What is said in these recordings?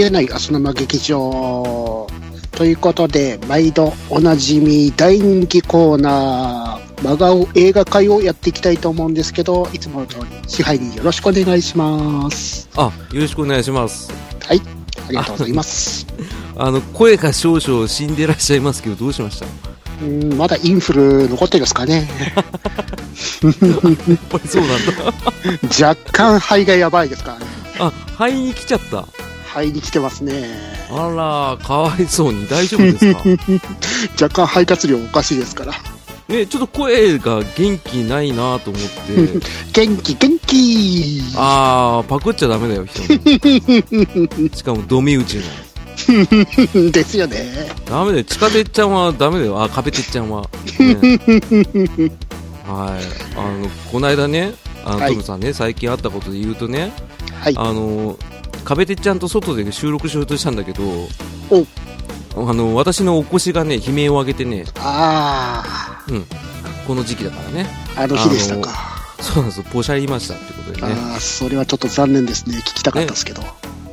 逃げない浅沼劇場。ということで、毎度おなじみ大人気コーナー、真顔映画会をやっていきたいと思うんですけど、いつもの通り支配人よろしくお願いします。あ、よろしくお願いします。はい、ありがとうございます。あの、声が少々死んでらっしゃいますけど、どうしました？やうんまだインフル残ってるんですかね。っぱりそうなんだ。若干肺がやばいですからね。あ、肺に来ちゃった。肺に来てますね。あら、かわいそうに。大丈夫ですか？若干肺活量おかしいですから。ね、ちょっと声が元気ないなと思って。元気元気あー、パクっちゃダメだよ、人に。しかも、ドミ打ちの。ですよね。ダメだよ。地下鉄ちゃんはダメだよ。あ、壁鉄ちゃんは。ねはい。あの、この間ね、あの、はいトムさんね、最近あったことで言うとね、はい。あの、壁鉄ちゃんと外で収録しようとしたんだけど、おあの、私のお腰がね、悲鳴を上げてね、あこの時期だからね。あ、あの日でしたか。そうなんですよ、ポシャりましたってことでね。ああ、それはちょっと残念ですね。聞きたかったですけど。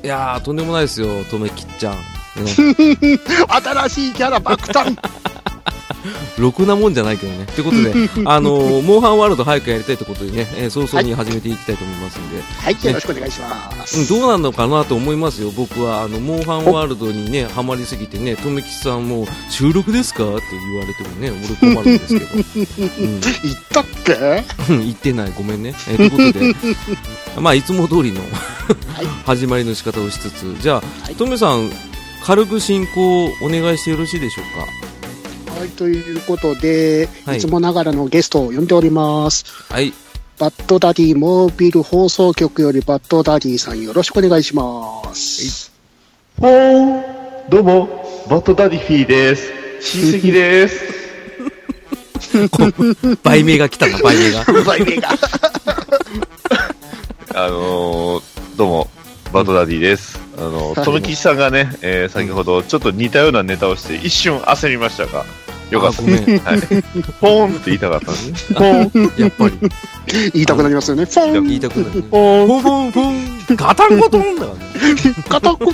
いやー、とんでもないですよ、とめきっちゃん。ね、新しいキャラ爆誕 ろくなもんじゃないけどね。ってことで、あのーモンハンワールド早くやりたいってことでね、えー早々に始めていきたいと思いますんで、はい、よろしくお願いします。うん、どうなのかなと思いますよ、僕は。あの、モンハンワールドにね、ハマりすぎてね、とめきさんも、収録ですか？って言われてもね、俺困るんですけど。うん。言ったっけうん言ってない、ごめんね。えーということで、まあ、いつも通りのはい。始まりの仕方をしつつ、じゃはあ、い。トメさん、軽く進行お願いしてよろしいでしょうはい、ということで、はいいつもながらのゲストを呼んでおります。かはい。バッドダディモービル放送局よりバッドダディさんよろしくお願いします。ほーんどうも、バッドダディフィーです。親戚です。売名が来たな、売名が。売名が。あのー、どうも、バッドダディです。あのー、とめきちさんがね、えー先ほどちょっと似たようなネタをして一瞬焦りましたが、よかったあご。はい。ポーンって言いたかったんですね。ポーン。やっぱり。言いたくなりますよね。フォン言いたくなるね。ポーン。ポンポンポンガタンゴトンだからね。片言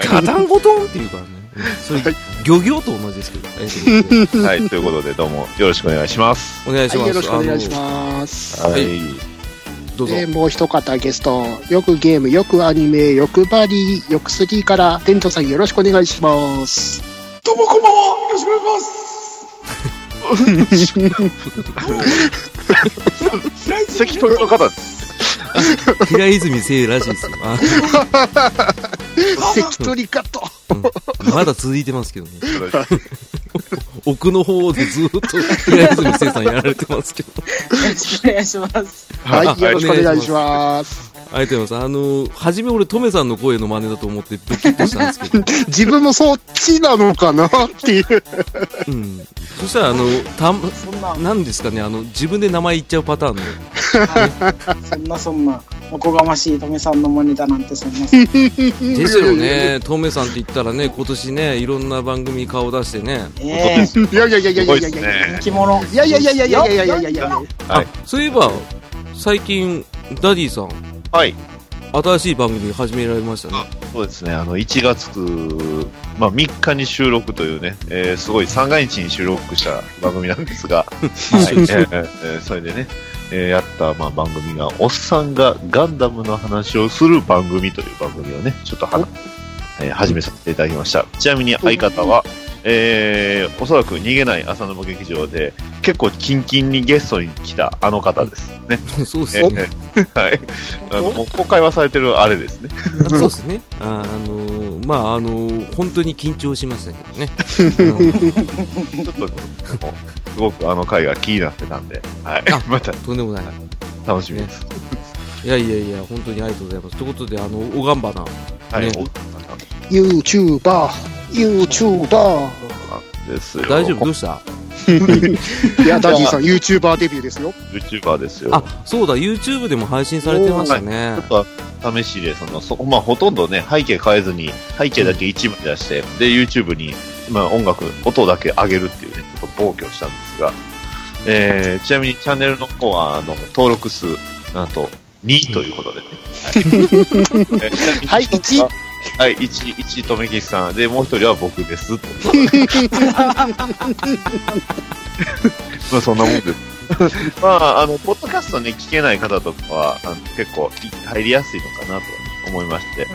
ガタンゴトンって言うからね。うんそれ、漁業と同じですけど。はい、ということで、どうもよろしくお願いします。はい、お願いします。よろしくお願いしあます。ははいどうぞ。で、もう一方ゲスト、よくゲーム、よくアニメ、よくバリー、よくスリーから、テントさんよろしくお願いします。どうもこんばんはよろしくお願いします関取の方です。平泉聖らしいですよ。あ関取カット。まだ続いてますけどね。奥の方でずっと平泉聖さんやられてますけど。よろしくお願いします。はいよろしくお願いします。ありがとうございます。あの、初め俺、トメさんの声の真似だと思ってドキッとしたんですけど。自分もそっちなのかなっていう。うん。そしたら、あの、た、そんな、なんですかね、あの、自分で名前言っちゃうパターンの。そんなそんな、おこがましいトメさんの真似だなんてそんなそんな。ですよね。トメさんって言ったらね、今年ね、いろんな番組顔出してね。ええいやいやいやいやいやいやいや。ですね人。気者。いやいやいやいやいやいやいやいやいや。はい。そういえば、最近、ダディさん、はい。新しい番組始められましたね。そうですね、あの、1月、まあ、3日に収録というね、えーすごい三が日に収録した番組なんですが、はい、えーえーそれでね、えーやった、まあ、番組が、おっさんがガンダムの話をする番組という番組をね、ちょっとは、えー始めさせていただきました。ちなみに相方は、えーおそらく逃げない浅沼劇場で、結構キンキンにゲストに来たあの方ですね。そうですえね。ーはい。あの、もう公開はされてるあれですね。そうですね。ああのーまあ、あのー本当に緊張しましたけどね。う んちょっと、すごくあの回が気になってたんで、はいあ。またとんでもない。楽しみです。いやいやいや、本当にありがとうございます。ということで、あの、おがんばな。はい。ねお YouTuber。ですよ。大丈夫？どうした？いや、ダディさん、YouTuber デビューですよ。?YouTuber ですよ。あ、そうだ、YouTube でも配信されてましたね。ちょっと試しで、その、そまあ、ほとんどね、背景変えずに、背景だけ一部に出して、で、YouTube に、まあ、音楽、音だけ上げるっていうね、ちょっと暴挙したんですが、えー、ちなみにチャンネルの方は、あの、登録数、なんと、2ということでね。はい、1。はい、1、1、とめきちさん。で、もう一人は僕です。まあ、そんなもんです。まあ、あの、ポッドキャストね、聞けない方とかは、あの結構入りやすいのかなと思いまして、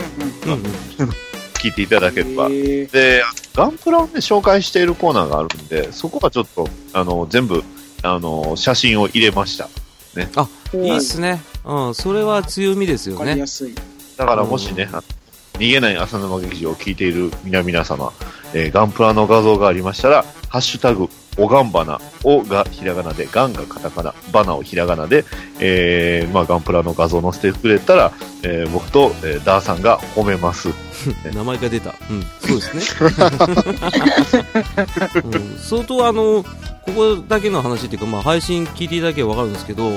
うんうんうんうん。聞いていただければ。で、ガンプラをね、紹介しているコーナーがあるんで、そこはちょっと、あの、全部、あの、写真を入れました。いいっすね。うん、それは強みですよねわかりや。すい。だからもしね、あ逃げない浅沼劇場を聞いている皆々様、えーガンプラの画像がありましたら、ハッシュタグ、おがんばな、おがひらがなで、ガンがカタカナ、バナをひらがなで、えーまあ、ガンプラの画像を載せてくれたら、えー僕と、えーダーさんが褒めます。名前が出た。うん、そうですね。うん、相当あの、ここだけの話っていうか、まあ配信聞いていただければわかるんですけど、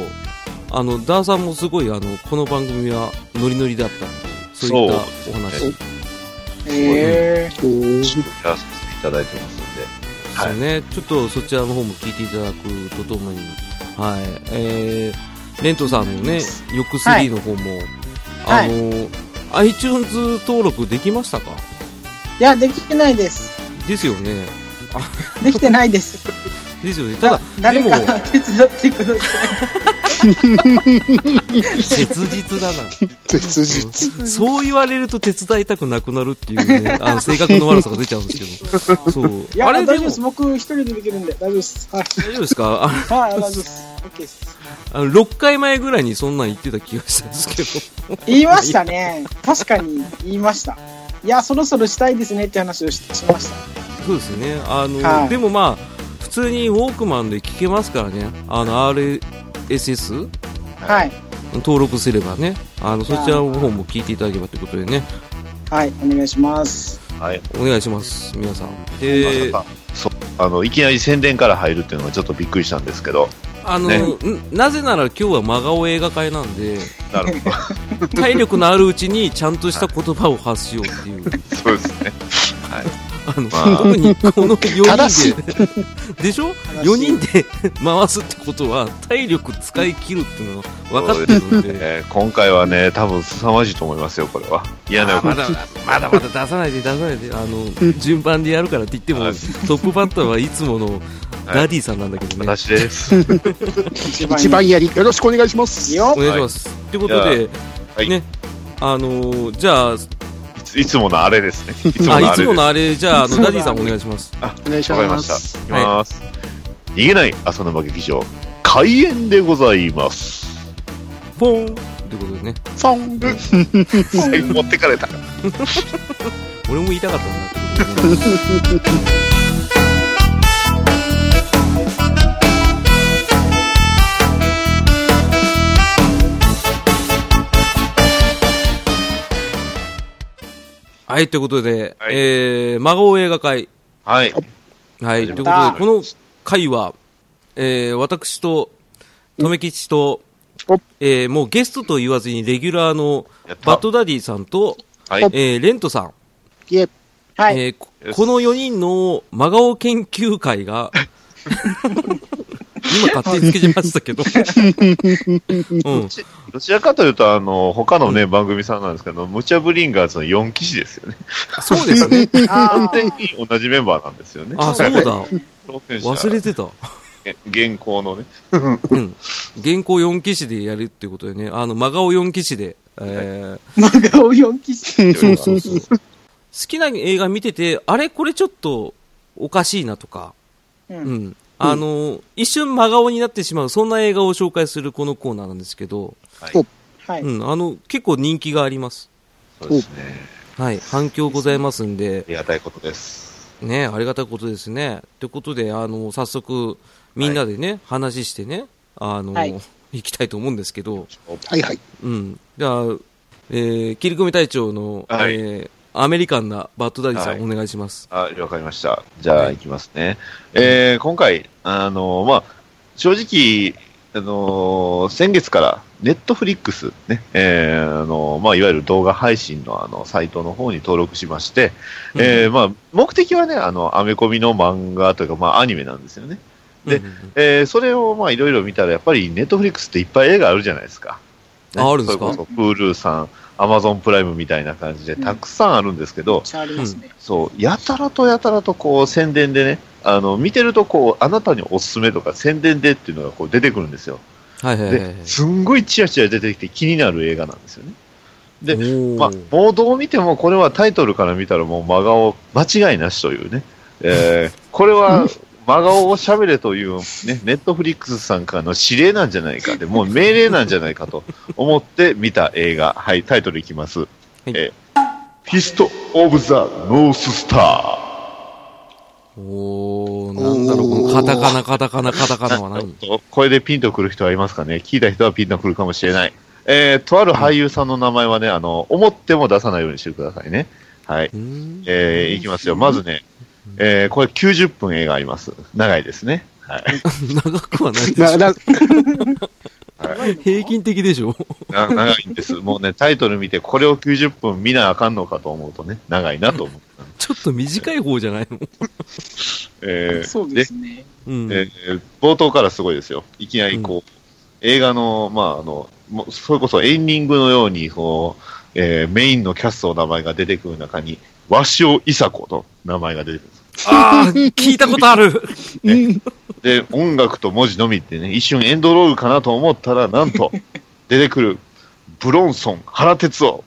あの、ダーさんもすごいあの、この番組はノリノリだったっていうそういったお話。そうえおーやらせていただいてますんで。そうね、ちょっとそちらの方も聞いていただくとともに、はい、えー、レントさんのね、ヨック3の方も、はいあの、iTunes 登録できましたか？いや、できてないです。ですよね。できてないです。ですよね。ただ、誰か、手伝ってくださ切実だな。切実。そう言われると手伝いたくなくなるっていうね、あの性格の悪さが出ちゃうんですけど。そう。い。いや、あれ大丈夫です。僕一人でできるんで、大丈夫です。はい。大丈夫ですか？あはい、大丈夫です。OK です。あの、6回前ぐらいにそんなん言ってた気がしたんですけど。言いましたね。確かに言いました。いや、そろそろしたいですねって話をししました。そうですね。あの、はいでもまあ、普通にウォークマンで聞けますからね。あの、RSS はい。登録すればね。あの、そちらの方も聞いていただければということでね。はい、お願いします。はい。お願いします。皆さん。までさ、か、そう、あの、いきなり宣伝から入るっていうのがちょっとびっくりしたんですけど、あの、ねんなぜなら今日は真顔映画会なんで、なるほど。体力のあるうちにちゃんとした言葉を発しようっていう。そうですね。はい。あの、まあ特にこの4正し人で、でしょ ?4 人で回すってことは、体力使い切るっていうのが分かってるんで。えー今回はね、多分凄まじいと思いますよ、これは。嫌なまだ、まだまだ出さないで出さないで、あの、順番でやるからって言っても、はいトップバッターはいつものダディさんなんだけどね。私です。一 一番やり、よろしくお願いします。お。願いします。ということで、はいね、あのーじゃあ、いついつものあれですね。いつもあ、のあれです。いつものあれ、じゃあ、あの、ダディさんお願いします。お願いしわかりましす。いきます。逃げない浅沼劇場、開演でございます。ポーンということでね、フォン。最後持ってかれた。俺も言いたかったんだけどはい、ということで、はいえー、真顔映画会。はい。はい、ということで、たこの回は、えー、私と、とめきちとお、えー、もうゲストと言わずにレギュラーのバッドダディさんと、はい。えー、レントさん、いえ、はい。えーこの4人の真顔研究会が、今勝手につけちましたけど、うん、どちらかというと、あの、他のね、番組さんなんですけど、ムチャブリンガーズの4騎士ですよね。そうですね。あ完全に同じメンバーなんですよね。あ、そうだ。忘れてた。現行のね。うん。原稿4騎士でやるっていうことでね、あの、真顔4騎士で、えーあ、漫画を4期しそうそうそう。好きな映画見てて、あれこれちょっとおかしいなとか、う。うんん。あの、一瞬真顔になってしまう、そんな映画を紹介するこのコーナーなんですけど、はい。はい。うん、あの、結構人気があります。そうですね。はい。反響ございますんであ、りがたいことです。ね、ありがたいことですね。ということで、あの、早速、みんなでね、話してね、あの、はい行きたいと思うんですけど、はいはい。うん。じゃあ、えー、切り込み隊長の、はいえー、アメリカンなバッドダディさん、はいお願いします。あ、了解しました。じゃあ、はいいきますね。えー、今回、あの、まあ、正直、あの先月から、ネットフリックスね、えー、あのまあ、いわゆる動画配信のあの、サイトの方に登録しまして、えー、まあ、目的はね、あの、アメコミの漫画というか、まあ、アニメなんですよね。でうんうんうんえー、それを、まあ、いろいろ見たら、やっぱり、ネットフリックスっていっぱい映画あるじゃないですか。ああるんですか？それこそ、Hulu さん、Amazon プライムみたいな感じで、たくさんあるんですけど、めっちゃありますね。そう、やたらとやたらとこう宣伝でね、あの、見てるとこう、あなたにおすすめとか宣伝でっていうのがこう出てくるんですよ。はいはいはいはい。で、すんごいチラチラ出てきて気になる映画なんですよね。でまあ、もうどう見てもこれはタイトルから見たらもう真顔間違いなしというね。えー、これは真顔を喋れというね、ネットフリックスさんからの指令なんじゃないかで、もう命令なんじゃないかと思って見た映画。はい、タイトルいきます。えー Fist of the North Star。おー、なんだろう、このカタカナ、カタカナ、カタカナは何？これでピンとくる人はいますかね？聞いた人はピンとくるかもしれない。えー、とある俳優さんの名前はね、あの、思っても出さないようにしてくださいね。はい。えー、いきますよ。まずね、えー、これ90分映画あります。長いですね。はい。長くはないでな、しょ。な、平均的でしょ。な長いんです。もうね、タイトル見て、これを90分見なあかんのかと思うとね、長いなと思う。ちょっと短い方じゃないの？えー、そうですね。うん。えー冒頭からすごいですよ。いきなりこう、映画の、まあ、あの、もうそれこそエンディングのように、こう、えーメインのキャストの名前が出てくる中に、鷲尾伊佐子と名前が出てくるんです。ああ、聞いたことある。で、音楽と文字のみってね、一瞬エンドロールかなと思ったら、なんと、出てくる、ブロンソン、原哲夫、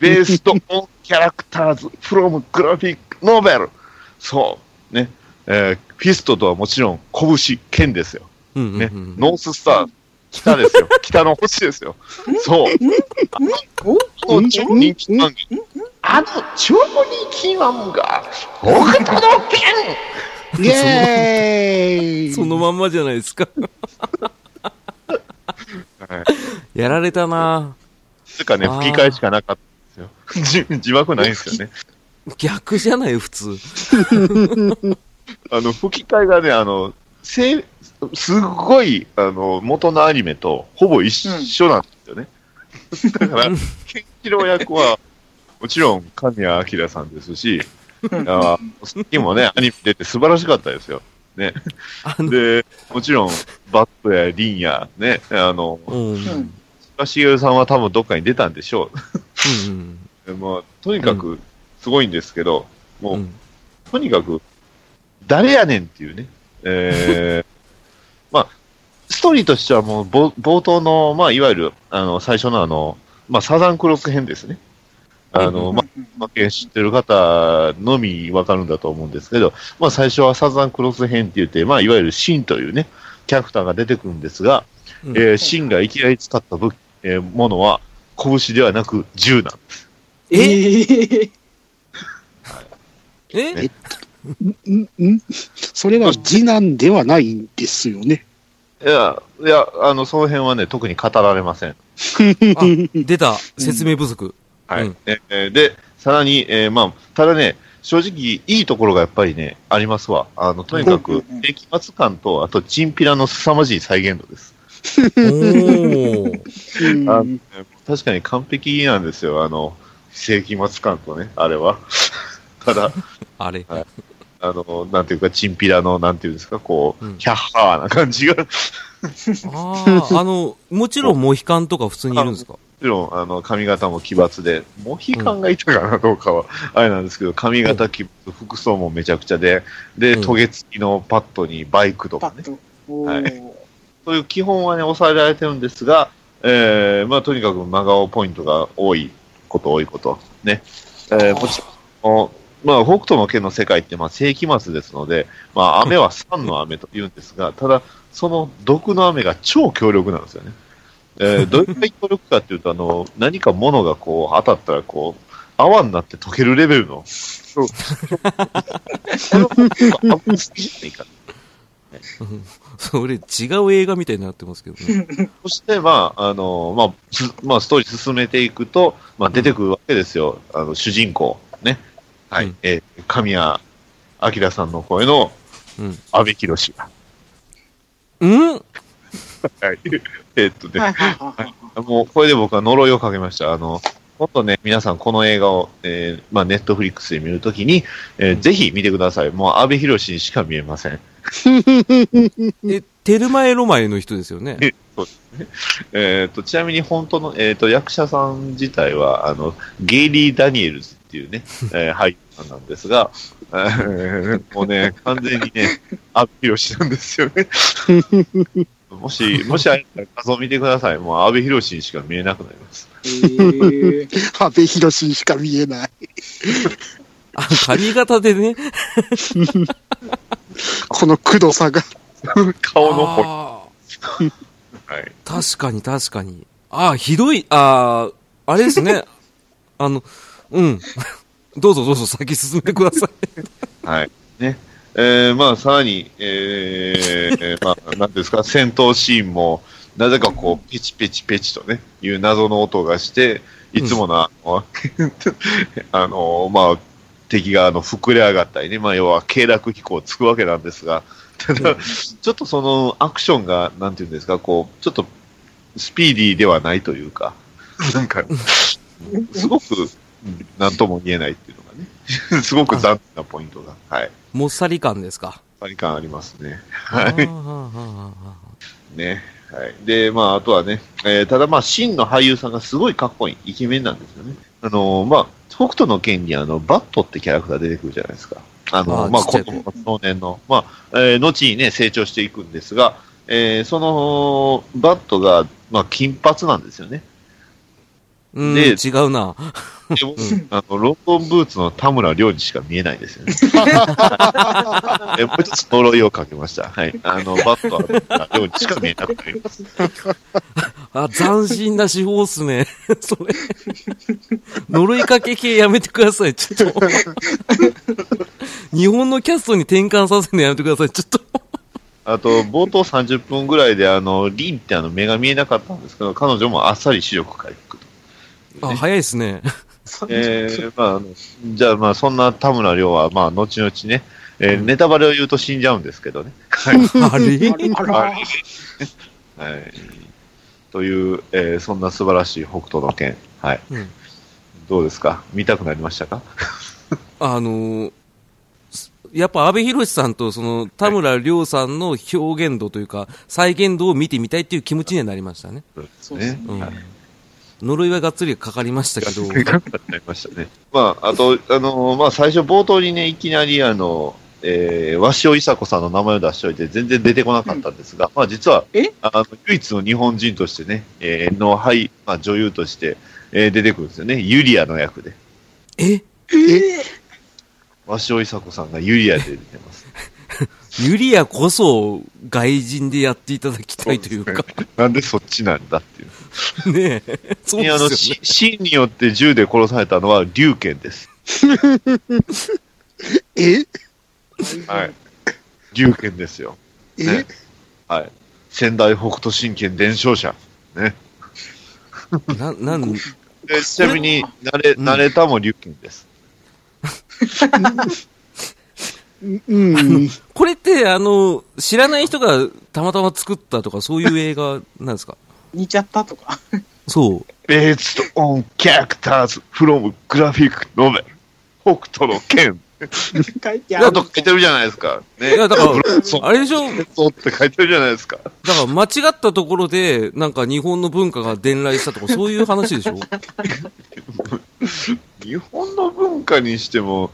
ベースト・オン・キャラクターズ・フロム・グラフィック・ノーベル。そう。ね。えーフィストとはもちろん、拳、剣ですよ。うんうんね。うん。ノーススター、北ですよ。北の星ですよ。そう。おあの超人気漫画。あの超人気漫画、北斗の剣 イェーイそのまんまじゃないですか。はい。やられたなつかね、吹き替えしかなかったんですよ。字字幕ないんですよね。逆じゃない、普通。あの、吹き替えがね、あの、せいすっごい、あの、元のアニメとほぼ一緒なんですよね。だから、ケンシロウ役は、もちろん、神谷明さんですし、あさっきもね、アニメ出て素晴らしかったですよ。ね。で、もちろん、バットやリンや、ね、あの、うん。うんうん菅茂さんは多分どっかに出たんでしょうん。う。でまあ、とにかく、すごいんですけど、もう、うん。とにかく、誰やねんっていうね。えー まあ、ストーリーとしてはもう冒冒頭の、まあ、いわゆる、あの、最初のあの、まあ、サザンクロス編ですね。あの、まあ、負け知ってる方のみわかるんだと思うんですけど、まあ、最初はサザンクロス編って言って、まあ、いわゆるシンというね、キャラクターが出てくるんですが、うん。えーシンがいきなり使った武器、えーものは、拳ではなく銃なんです。え？ええ？ん？ん？それは次男ではないんですよね。いや、いや、あの、その辺はね、特に語られません。あ、出た。説明不足。はい。うんえーで、さらに、えーまあ、ただね、正直、いいところがやっぱりね、ありますわ。あの、とにかくうんうんうん、激末感と、あと、チンピラの凄まじい再現度です。あの確かに完璧なんですよ、あの、世紀末感とね、あれは。ただ、あれ。あの、なんていうか、チンピラの、なんていうんですか、こう、うん。キャッハーな感じが、もああ、あの、もちろんモヒカンとか普通にいるんですか？ちろん、あの、髪型も奇抜で、モヒカンがいたかな、どうかは、あれなんですけど、髪型奇抜、服装もめちゃくちゃで、で、うん。トゲ付きのパッドにバイクとかね、パッと。おはーそういう基本はね、抑えられてるんですが、えー、まあ、とにかく真顔ポイントが多いこと、多いこと。ね。えー、もちろん、まあ、北斗の剣の世界って、まあ、世紀末ですので、まあ、雨は酸の雨と言うんですが、ただ、その毒の雨が超強力なんですよね。えー、どれくらい強力かっていうと、あの、何か物がこう、当たったら、こう、泡になって溶けるレベルの。そう。ないかそれ違う映画みたいになってますけどね。そして、まあ、あの、まあ、すまあ、ストーリー進めていくと、まあ、出てくるわけですよ。あの、主人公。ね。はい。うんえー神谷明さんの声のうん。阿部寛が。うん？はい。えーっとね、はい。もう、これで僕は呪いをかけました。あの、もっとね、皆さんこの映画を、えーまあ、ネットフリックスで見るときに、えーぜひ見てください。もう、阿部寛にしか見えません。え、テルマエロマエの人ですよね？えっと、ちなみに本当の、えっと、役者さん自体は、あの、ゲイリー・ダニエルズっていうね、えー俳優さんなんですが、えーもうね、完全にね、アピロシなんですよね。もし、もしあれだったら画像見てください。もう、阿部寛にしか見えなくなります。えー、阿部寛にしか見えない。あ、髪型でね。このくどさが。顔のはい。ー確かに確かに。あーひどい、あーあれですね。あの、うん。どうぞどうぞ先進めてください。はい。ね。えー、まあ、さらに、えー、えーまあ、なんですか、戦闘シーンも、なぜかこう、ペチペチペチとね、いう謎の音がして、いつもの、あの、あのまあ、敵があの膨れ上がったりね、まあ、要は、経絡飛行つくわけなんですが、ただ、ちょっとその、アクションが、なんていうんですか、こう、ちょっと、スピーディーではないというか、なんか、すごく、うんなんとも言えないっていうのがね、すごく残念なポイントが、はい。もっさり感ですか？パリ感ありますね。あはい。ね。はい。で、まあ、あとはね、えーただまあ、真の俳優さんがすごいかっこいい、イケメンなんですよね。あのーまあ、北斗の剣にあの、バットってキャラクター出てくるじゃないですか。あのあーまあ、子供、少年の、まあ、えー後にね、成長していくんですが、えーその、バットが、まあ、金髪なんですよね。うん、で違うな。でも、あの、ロンドンブーツの田村亮にしか見えないですよね。えもう一つ呪いをかけました。はい。あの、バットは田村亮にしか見えなくなります。あ、斬新な手法っすね。それ。呪いかけ系やめてください、ちょっと。日本のキャストに転換させるのやめてください、ちょっと。あと、冒頭30分ぐらいで、あの、リンってあの、目が見えなかったんですけど、彼女もあっさり視力回復と。あ、早いですね。えー、まああの、じゃあまあ、そんな田村亮は、まあ、後々ね、えーネタバレを言うと死んじゃうんですけどね。はい。あれあらはい。はい。という、えーそんな素晴らしい北斗の剣。はい。うんどうですか？見たくなりましたか？あのーすやっぱ安倍博さんとその田村亮さんの表現度というか、再現度を見てみたいっていう気持ちにはなりましたね。そうですね。うんはい呪いはがっつりかかりましたけど、なりましたね。まあ、あと、あのまあ、最初冒頭にね、いきなり、あの、えー、鷲尾伊佐子さんの名前を出しておいて、全然出てこなかったんですが、まあ、実は、え？あの、唯一の日本人としてね、えー、の、はい、まあ、女優として、えー出てくるんですよね。ユリアの役で。え？鷲尾伊佐子さんがユリアで出てます。ユリアこそ外人でやっていただきたいというか、なんでそっちなんだっていう。ねえ、そうあの、ですよね。し死によって銃で殺されたのは龍剣です。え？はい。龍剣ですよ。え、ねはい。仙台北斗神拳伝承者。ね。な、なん、でちなみに、ナレ、ナレーターも龍剣です。うん。これって、あの、知らない人がたまたま作ったとか、そういう映画なんですか？似ちゃったとか。そう。Based on characters from graphic novel. 北斗の剣。書いてある。書いてるじゃないですか。ね。いやだからあれでしょ？そうって書いてるじゃないですか。だから間違ったところで、なんか日本の文化が伝来したとか、そういう話でしょ？日本の文化にしても、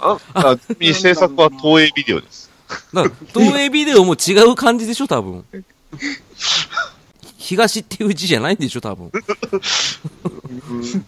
あ、あ、制作は東映ビデオです。だから、東映ビデオも違う感じでしょ、多分。東っていう字じゃないんでしょ、多分。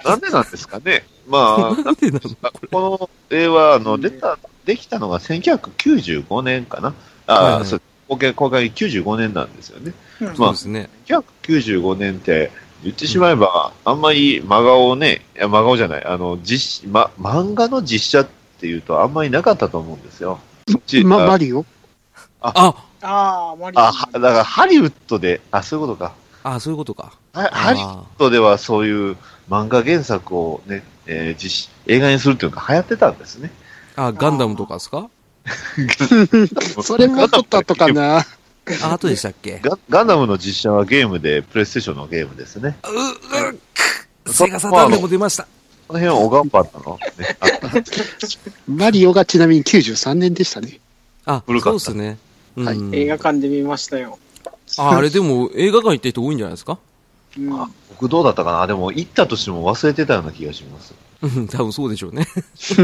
なんでなんですかね。まあ、なんでなのこの絵は、あの、出た、できたのが1995年かな。あ、はいはいそう、公開、公開95年なんですよね。うんそうですね。1995年って、言ってしまえば、あんまり真顔をね、いや、真顔じゃない、あの、実、ま、漫画の実写っていうとあんまりなかったと思うんですよ。そっちま、あマリオ？あ、ああ、マリあ、はだからハリウッドで、あ、そういうことか。あ、そういうことか。はハリウッドではそういう漫画原作をね、えー実映画にするっていうのが流行ってたんですね。あ、ガンダムとかですか？それもちょっと後かな。あ、後でしたっけ？ガガンダムの実写はゲームで、プレイステーションのゲームですね。う、う、くセガサターンでも出ました。この辺はオガンパンなの、ね、マリオがちなみに93年でしたね。あ、古かったそうですね。うん。はい映画館で見ましたよ。あ、あれでも映画館行った人多いんじゃないですか？うんあ僕どうだったかな？でも行ったとしても忘れてたような気がします。うん、多分そうでしょうね。現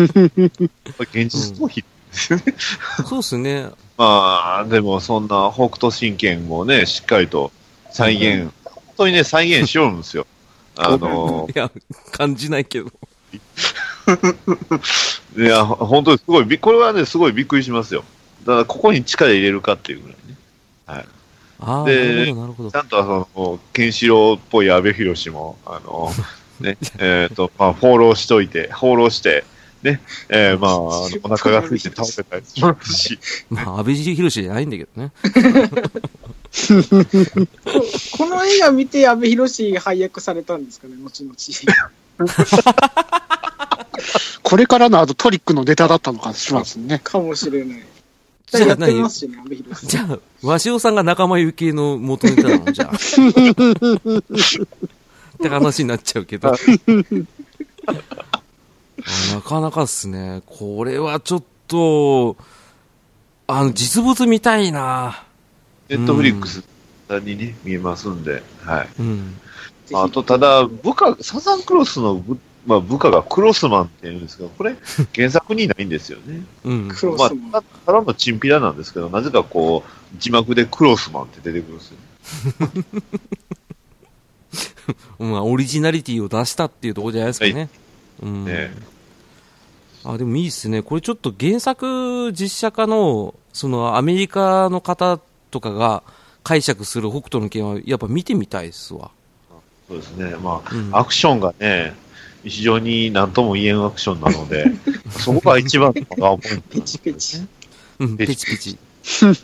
実逃避ですよね。そうっすね。まあ、でもそんな北斗神拳もね、しっかりと再現、本当にね、再現しよるんですよ。あの、いや、感じないけど。いや、本当にすごいび、これはね、すごいびっくりしますよ。だから、ここに力入れるかっていうぐらいね。ああ、なでるほど、なるほどち。ゃんとその、ケンシロウっぽい阿部寛も、あの、ね、えっ、と、まあ、放浪しといて、放浪して、ね、えー、まあ、お腹が空いて倒れたりしますし、まあ、安倍博士じゃないんだけどね。この映画見て阿部寛配役されたんですかね、後々。これからのあとトリックのネタだったのかしますね。かもしれない。じゃあやって何ますしね、阿部寛。じゃあ、鷲尾さんが仲間由紀恵の元ネタなのじゃあ。って話になっちゃうけど。あなかなかっすね。これはちょっと、あの、実物見たいなネットフリックスにね、見えますんで、はい。うん。あと、ただ、部下、サザンクロスの部,、まあ、部下がクロスマンって言うんですけど、これ、原作にないんですよね。うん。まあクロスも、たただのチンピラなんですけど、なぜかこう、字幕でクロスマンって出てくるんですよ。まあ、オリジナリティを出したっていうところじゃないですかね。うん。ねあ、でもいいっすね。これちょっと原作実写化の、そのアメリカの方とかが解釈する北斗の拳はやっぱ見てみたいっすわ。そうですね。まあ、うんアクションがね、非常に何とも言えんアクションなので、そこが一番のパワーポイントペチペチ。うん、ペチペチペ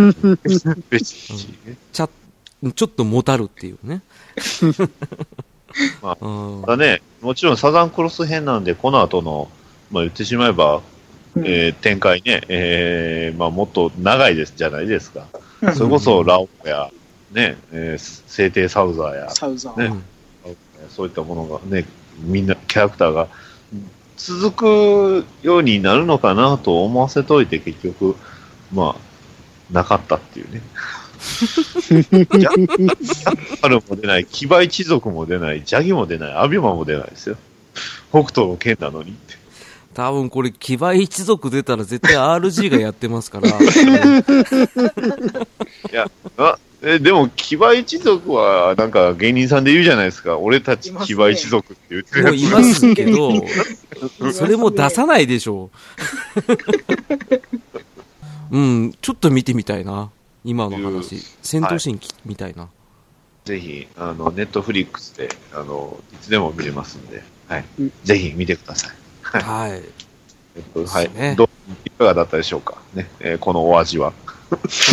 チ。ペチ。ちゃ、ちょっともたるっていうね。まうんただね、もちろんサザンクロス編なんで、この後の、まあ言ってしまえば、えー展開ね、えーまあもっと長いですじゃないですか。それこそラオウや、ね、えー、聖帝サウザーや、サウザー。ねそういったものがね、みんな、キャラクターが続くようになるのかなと思わせといて、結局、まあ、なかったっていうね。ジャルも出ない、騎馬一族も出ない、ジャギも出ない、アビマも出ないですよ。北斗の剣なのにって。多分これ、騎馬一族出たら絶対 RG がやってますから。いや、あえでも、騎馬一族は、なんか芸人さんで言うじゃないですか。俺たち騎馬一族って言ってるやいますけど、つ それも出さないでしょう。うん、ちょっと見てみたいな。今の話。戦闘シーンきみたいな。ぜひ、あの、ネットフリックスで、あの、いつでも見れますんで、はいうん。ぜひ見てください。はい。えっと、はい。どう、いかがだったでしょうか？ね、えーこのお味は。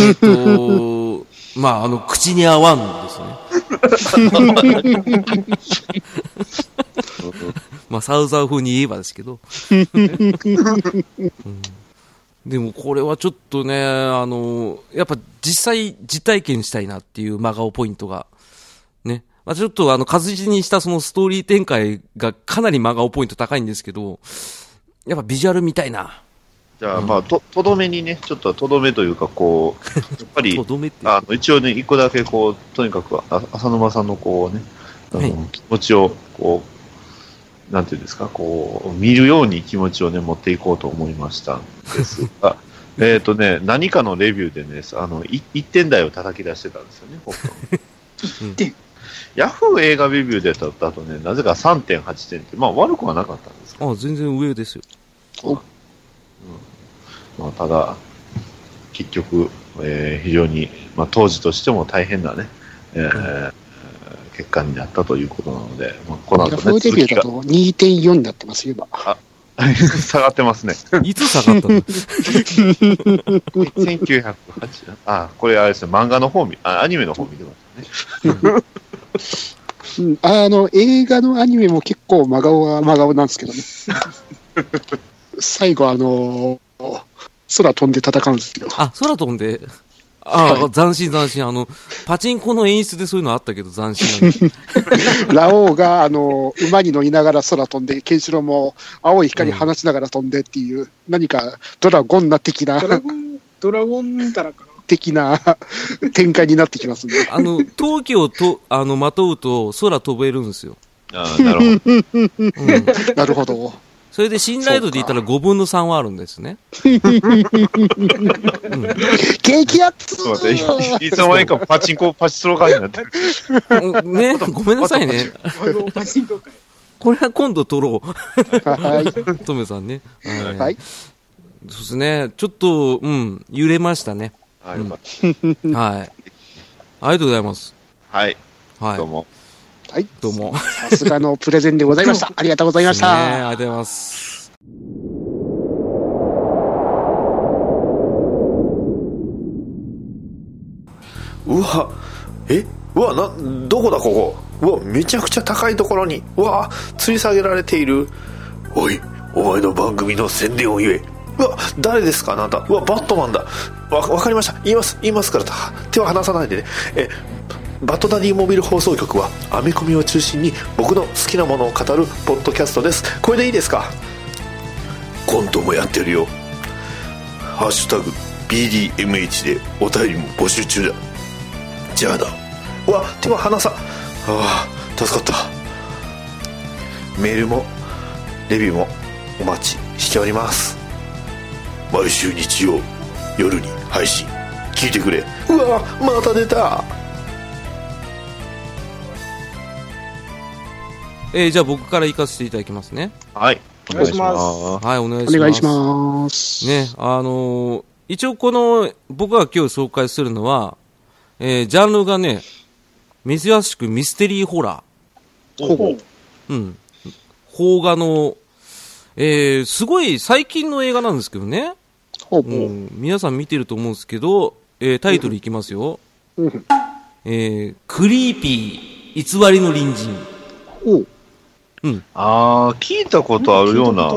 えっと、まあ、あの、口に合わんですね。まあ、サウザー風に言えばですけど。うんでも、これはちょっとね、あの、やっぱ実際、実体験したいなっていう真顔ポイントが、ね。まあ、ちょっとあの、活字にしたそのストーリー展開がかなり真顔ポイント高いんですけど、やっぱビジュアル見たいな。じゃあ、まあ、と、とどめにね、ちょっととどめというか、こう、やっぱりと、どめって。あの、一応ね、一個だけこう、とにかく、あ浅沼さんのこうね、あの、はい気持ちを、こう、なんていうんですか、こう、見るように気持ちをね、持っていこうと思いましたんですが、えっとね、何かのレビューでね、あの、い1点台を叩き出してたんですよね、北斗のうん点ヤフー映画レビューでだったとね、なぜか3.8点って、まあ悪くはなかったんですけど、あ、全然上ですよ。うんまあ、ただ、結局、えー非常に、まあ、当時としても大変なね、えー結果になったということなので、まあ、この後ね、ヤフーデビューだと2.4になってますよ、今。続きが下がってますね。いつ下がったの？1908、あ、これあれですね、漫画の方見、あアニメの方見てますね。うん、あの、映画のアニメも結構真顔は真顔なんですけどね。最後、あの、空飛んで戦うんですよ。あ、空飛んで？ああ、斬新斬新。あの、パチンコの演出でそういうのあったけど、斬新。ラオウが、あの、馬に乗りながら空飛んで、ケンシロウも青い光放ちながら飛んでっていう、何かドラゴンな的なド、ラゴン、ドラゴンだらかな。的な展開になってきますね。あの、陶器をと、あの、まとうと空飛べるんですよ。ああ、なるほど。うん。なるほど。それで信頼度で言ったら5分の3はあるんですね。激アツちょっと待って、いつの間にかパチンコ、パチスロ感になってる。うんね、ごめんなさいね。これは今度撮ろう。はい。トメさんね。はいはい。そうですね。ちょっと、うん、揺れましたね。はい、よかった。はい。ありがとうございます。はい、はい。どうも。はい。どうも。さすがのプレゼンでございました。ありがとうございましねありた。がとうございます。うわえうわなどこだここうわめちゃくちゃ高いところにうわ吊り下げられているおいお前の番組の宣伝を言えうわ誰ですか？あなた。うわバットマンだ。わわかりました。言います。言いますからた手は離さないでね。えバットダディモビル放送局は編み込みを中心に僕の好きなものを語るポッドキャストです。これでいいですか？コントもやってるよ。ハッシュタグ BDMH でお便りも募集中だ。じゃあだうわ手は離さ。ああ助かった。メールもレビューもお待ちしております毎週日曜夜に配信聞いてくれうわまた出たえーじゃあ僕から行かせていただきますね。はい。お願いしますはい、お願いします。お願いします。ね、あのー一応この、僕が今日紹介するのは、えージャンルがね、珍しくミステリーホラほうほうー。うん。邦画の、えーすごい最近の映画なんですけどね。ほうほう。うん、皆さん見てると思うんですけど、えータイトルいきますよ。うんえークリーピー、偽りの隣人。ほう。ああ、聞いたことあるような。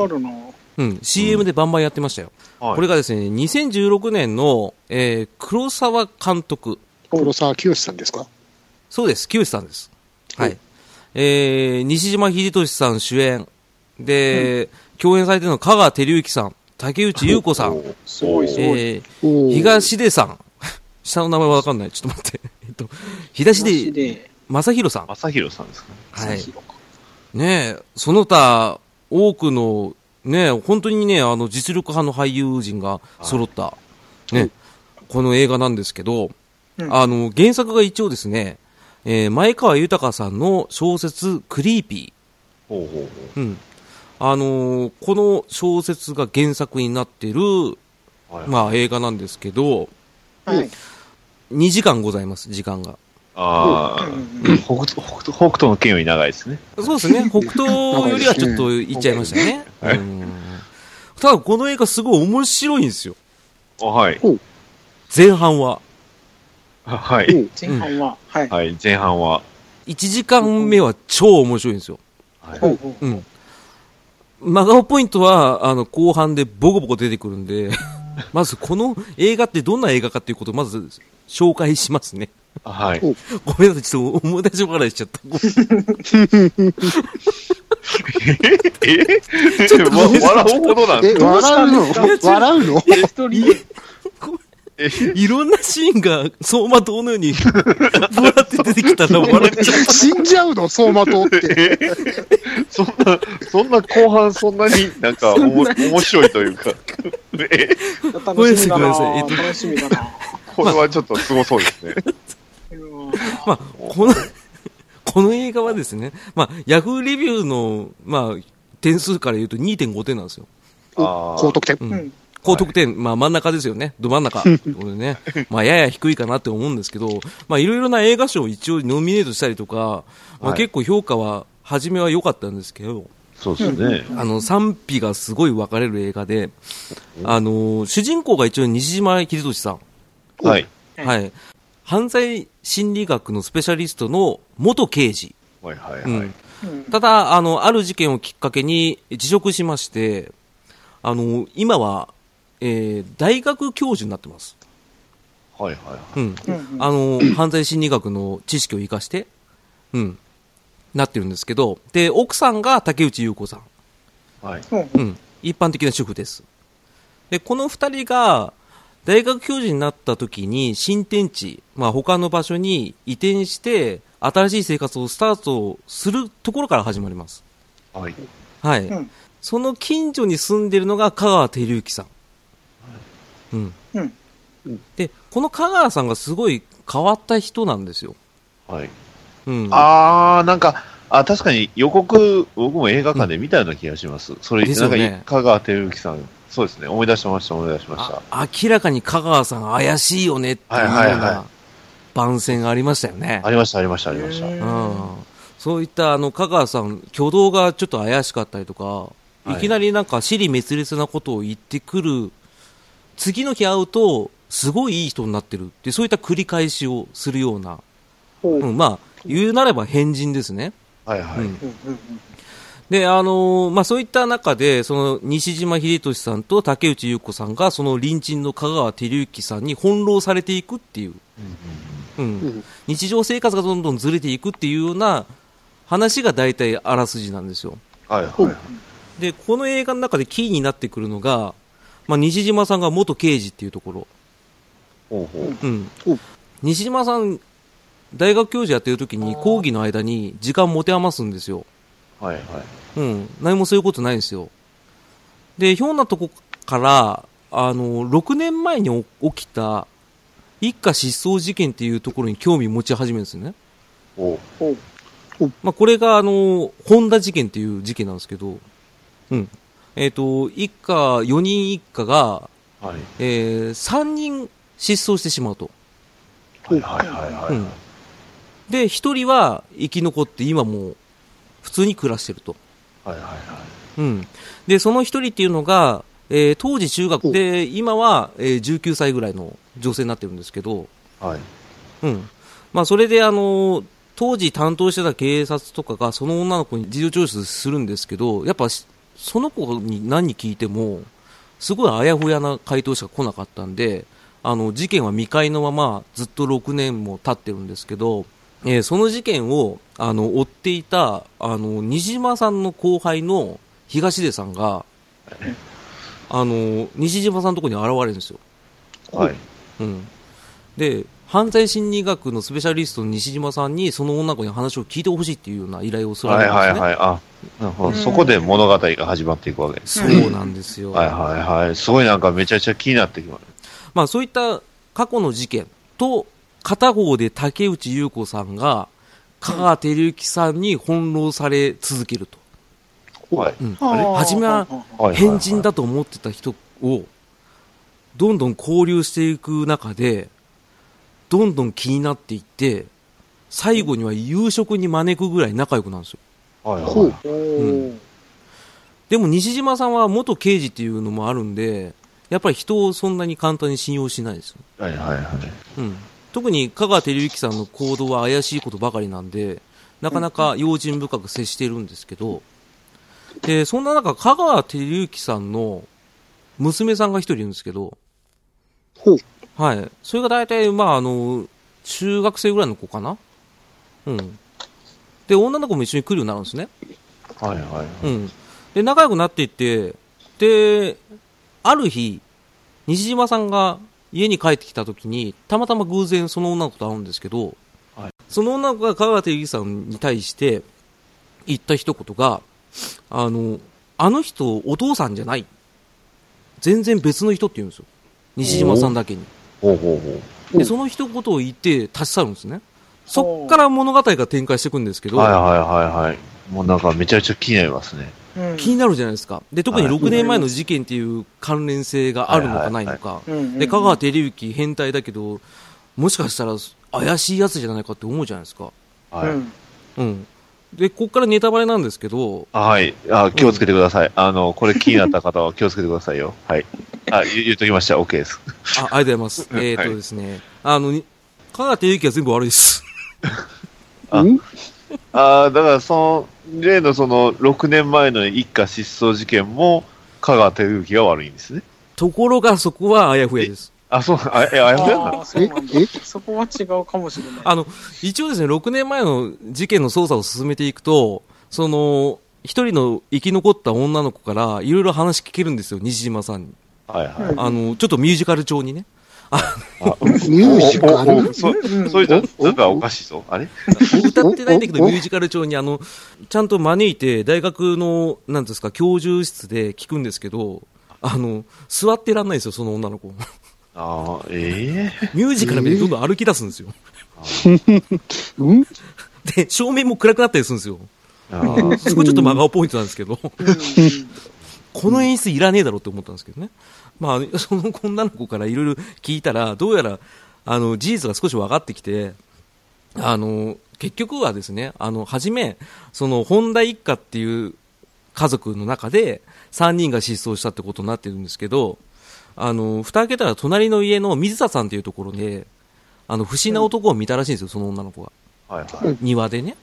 うん、CM でバンバンやってましたよ。はいこれがですね、2016年の、えー黒沢監督。黒沢清さんですか？そうです、清さんです。はい。えー、西島秀俊さん主演。で、共演されてるのは香川照之さん、竹内優子さん、すごいすごい。えー、東出さん。下の名前わかんない。ちょっと待って。えっと、東出で、正宏さん。正宏さんですか？ね。はい。ねえ、その他、多くの、ねえ、本当にね、あの、実力派の俳優陣が揃った、ね、この映画なんですけど、うんあの、原作が一応ですね、えー前川豊さんの小説、クリーピほうほうほー。うん。あのーこの小説が原作になっている、う。はい。まあ、映画なんですけど、はい。2時間ございます、時間が。ああ、北斗、北斗、北斗の剣より長いですね。そうですね。北東よりはちょっと行っちゃいましたね。はいうんただ、この映画すごい面白いんですよ。あはい。前半は。はい。前半は、はい。はい。前半は。1時間目は超面白いんですよ。はいうん。真顔ポイントは、あの、後半でボコボコ出てくるんで、まずこの映画ってどんな映画かっていうことをまず紹介しますね。はい。ごめんなさい、ちょっと思い出し笑いしちゃった。ご え？わ笑うほどなんえ、ですか？笑うの？笑うの？一人で、いろんなシーンが走馬灯のように、ブワーって出てきたら笑っちゃう。死んじゃうの走馬灯って。そんな、そんな後半そんなになんかおも面白いというか、え？楽しみだなごめんなさいえっと楽しみだなこれはちょっとすごそうですね。うんまあ、この、この映画はですね、まあ、ヤフーレビューの、まあ、点数から言うと2.5点なんですよ。高得点。うんうん高得点、まあ真ん中ですよね。ど真ん中。ことでね。まあやや低いかなって思うんですけど、まあいろいろな映画賞を一応ノミネートしたりとか、まあはい結構評価は、初めは良かったんですけど、そうですね。あの、賛否がすごい分かれる映画で、あの、主人公が一応西島秀俊さん。はい。うんはい。犯罪心理学のスペシャリストの元刑事。はいはいはい。うんうんただ、あの、ある事件をきっかけに辞職しまして、あの、今は、えー大学教授になってます。はいはいはい。うん。あの、犯罪心理学の知識を活かして、うん。なってるんですけど、で、奥さんが竹内優子さん。はい。うんうん。一般的な主婦です。で、この二人が、大学教授になった時に新天地、まあ他の場所に移転して、新しい生活をスタートするところから始まります。はい。はい。うんその近所に住んでるのが香川照之さん。うん。うんで、この香川さんがすごい変わった人なんですよ。はい。うん。あー、なんか、あ、確かに予告、僕も映画館で見たような気がします。それ、ですよねなんか、香川照之さん、そうですね、思い出しました、思い出しました。あ明らかに香川さん怪しいよねっていうようはいはいはな番宣がありましたよね。ありました、ありました、ありました。うん。そういったあの香川さん、挙動がちょっと怪しかったりとか、いいきなりなんか尻滅裂なことを言ってくる、次の日会うと、すごいいい人になってるって、そういった繰り返しをするような、ほううん、まあ、言うなれば変人ですね。はいはい。うんうんうんで、あのーまあ、そういった中で、その、西島秀俊さんと竹内優子さんが、その隣人の香川照之さんに翻弄されていくっていう、うんうん日常生活がどんどんずれていくっていうような話が大体あらすじなんですよ。はいはい。で、この映画の中でキーになってくるのが、まあ、西島さんが元刑事っていうところ。ほうほう。うんお。西島さん、大学教授やってる時に講義の間に時間持て余すんですよ。はいはい。うん。何もそういうことないんですよ。で、ひょんなとこから、あの、6年前に起きた、一家失踪事件っていうところに興味持ち始めるんですね。ほほうまあ、これが、あの、本田事件っていう事件なんですけど、うん。えっ、と、一家、4人一家が、う。はい。えー、3人失踪してしまうと。はいはいはいはい。うんで、1人は生き残って今もう普通に暮らしてると。はいはいはい。うん。で、その1人っていうのが、えー当時中学で、今は、えー19歳ぐらいの女性になってるんですけど、はい。うん。まあ、それで、あのー当時担当してた警察とかが、その女の子に事情聴取するんですけど、やっぱし、その子に何聞いても、すごいあやふやな回答しか来なかったんで、あの、事件は未解のまま、ずっと6年も経ってるんですけど、えーその事件を、あの、追っていた、あの、西島さんの後輩の東出さんが、あの、西島さんのところに現れるんですよ。はい。うん。で、犯罪心理学のスペシャリストの西島さんに、その女の子に話を聞いてほしいっていうような依頼をするわはいけですね。はいはい。あ、なるほど。そこで物語が始まっていくわけです。そうなんですよ。はいはいはい。すごいなんかめちゃくちゃ気になってきます。まあそういった過去の事件と、片方で竹内優子さんが、香川照之さんに翻弄され続けると。はい。うんはあ初めははあははいはいはい変人だと思ってた人を、どんどん交流していく中で、どんどん気になっていって、最後には夕食に招くぐらい仲良くなるんですよ。はいほうはおうんーでも西島さんは元刑事っていうのもあるんで、やっぱり人をそんなに簡単に信用しないですよ。い。はいはいはい。うん。特に香川照之さんの行動は怪しいことばかりなんで、なかなか用心深く接しているんですけど、で、そんな中、香川照之さんの娘さんが一人いるんですけど、ほう。はい。それが大体、まあ、あの、中学生ぐらいの子かな？うん。で、女の子も一緒に来るようになるんですね。はいはい。うん。で、仲良くなっていって、で、ある日、西島さんが家に帰ってきた時に、たまたま偶然その女の子と会うんですけど、はいその女の子が香川照之さんに対して言った一言が、あの、あの人お父さんじゃない。全然別の人って言うんですよ。西島さんだけに。ほうほうほう。で、その一言を言って立ち去るんですね。そっから物語が展開していくんですけど、はいはいはいはい。もうなんかめちゃくちゃ気になりますね。うん気になるじゃないですか。で、特にはい6年前の事件っていう関連性があるのかないのか。で、香川照之変態だけど、もしかしたら怪しいやつじゃないかって思うじゃないですか。はい。うんうん。で、こっからネタバレなんですけど、あはい。あ気をつけてください。あの、これ気になった方は気をつけてくださいよ。はい。あ、言言っときました。OK です。あ、ありがとうございます。えっとですね、あの、に香川照之は全部悪いです。ああ、だからその、例のその、6年前の一家失踪事件も、香川照之が悪いんですね。ところがそこはあやふやです。あ、そう、あ、え、あやふやなあのーそうなんだええ？そこは違うかもしれない。あの、一応ですね、6年前の事件の捜査を進めていくと、その、一人の生き残った女の子からいろいろ話聞けるんですよ、西島さんに。はいはい。うんあの、ちょっとミュージカル調にね。ミュージカル？おおおそそれじゃ、なんかおかしいぞ。あれ歌ってないんだけど、ミュージカル調に、あの、ちゃんと招いて、大学の、なんですか、教授室で聞くんですけど、あの、座ってらんないんですよ、その女の子。ああ、ええミュージカル見てどんどん歩き出すんですよ。うん？で、照明も暗くなったりするんですよ。ああそこちょっと真顔ポイントなんですけど、この演出いらねえだろうって思ったんですけどね。まあ、その女の子からいろいろ聞いたら、どうやら、あの、事実が少し分かってきて、あの、結局はですね、あの、はじめ、その、本田一家っていう家族の中で、3人が失踪したってことになってるんですけど、あの、蓋開けたら隣の家の水田さんっていうところで、あの、不審な男を見たらしいんですよ、その女の子が。はいはい。庭でね。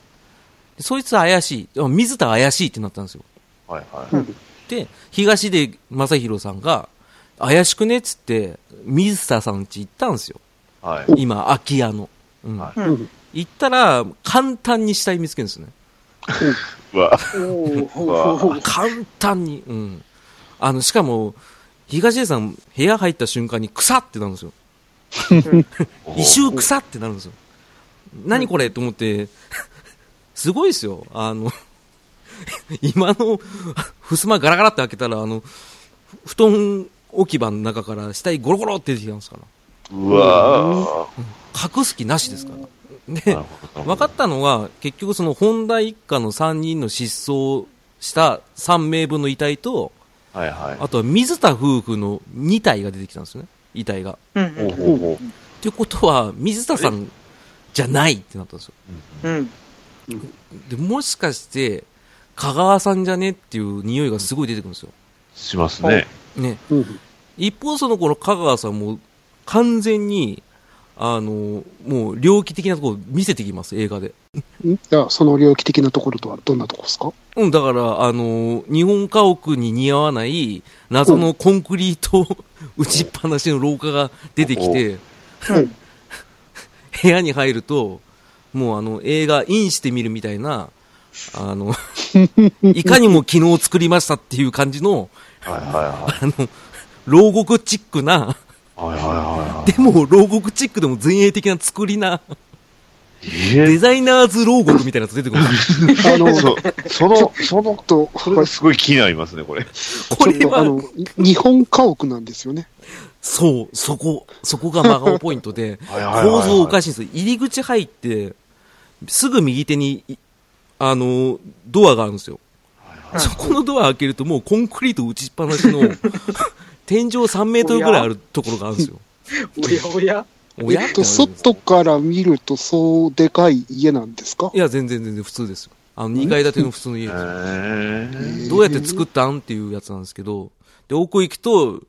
でそいつは怪しい。あ水田怪しいってなったんですよ。はいはい。で、東出正宏さんが、怪しくねっつって、水田さん家行ったんですよ。はい。今、空き家の。うん。はうん行ったら、簡単に死体見つけるんですね。うわ簡単に。うん。あの、しかも、東出さん、部屋入った瞬間に、草ってなるんですよ。異臭草ってなるんですよ。何これと思って、すごいですよ。あの、今の、襖ガラガラって開けたら、あの、布団置き場の中から死体ゴロゴロって出てきたんですから。うわ隠す気なしですから。なで。分かったのは、結局その本田一家の3人の失踪した3名分の遺体と、はいはい。あとは水田夫婦の2体が出てきたんですよね、遺体が。うんほうことは、水田さんじゃないってなったんですよ。うん。で、もしかして、香川さんじゃねっていう匂いがすごい出てくるんですよ。しますね。ね。うん一方その頃香川さんも完全に、あの、もう猟奇的なところを見せてきます、映画で。ん？いや、その領域的なところとはどんなところですか？うん、だから、あの、日本家屋に似合わない謎のコンクリート打ちっぱなしの廊下が出てきて、う。ん 部屋に入ると、もうあの、映画インしてみるみたいな、あの、いかにも昨日作りましたっていう感じの、はいはいはあの、牢獄チックな、い。はいはいはいはい。でも牢獄チックでも前衛的な作りな、えデザイナーズ牢獄みたいなやつ出てくるんですよ。あの、ちそ、その、そのと、それがすごい気になりますね、これ。これは、とあの、日本家屋なんですよね。そう、そこ、そこが真顔ポイントで、構造おかしいんですよ。入り口入って、すぐ右手に、いあの、ドアがあるんですよ。そこのドア開けるともうコンクリート打ちっぱなしの、天井3メートルぐらいあるところがあるんですよ。おやおや？おや？えっと、外から見るとそうでかい家なんですか？いや、全然全然普通ですよ。あの、2階建ての普通の家えです。ーどうやって作ったんっていうやつなんですけど、で、奥行くと、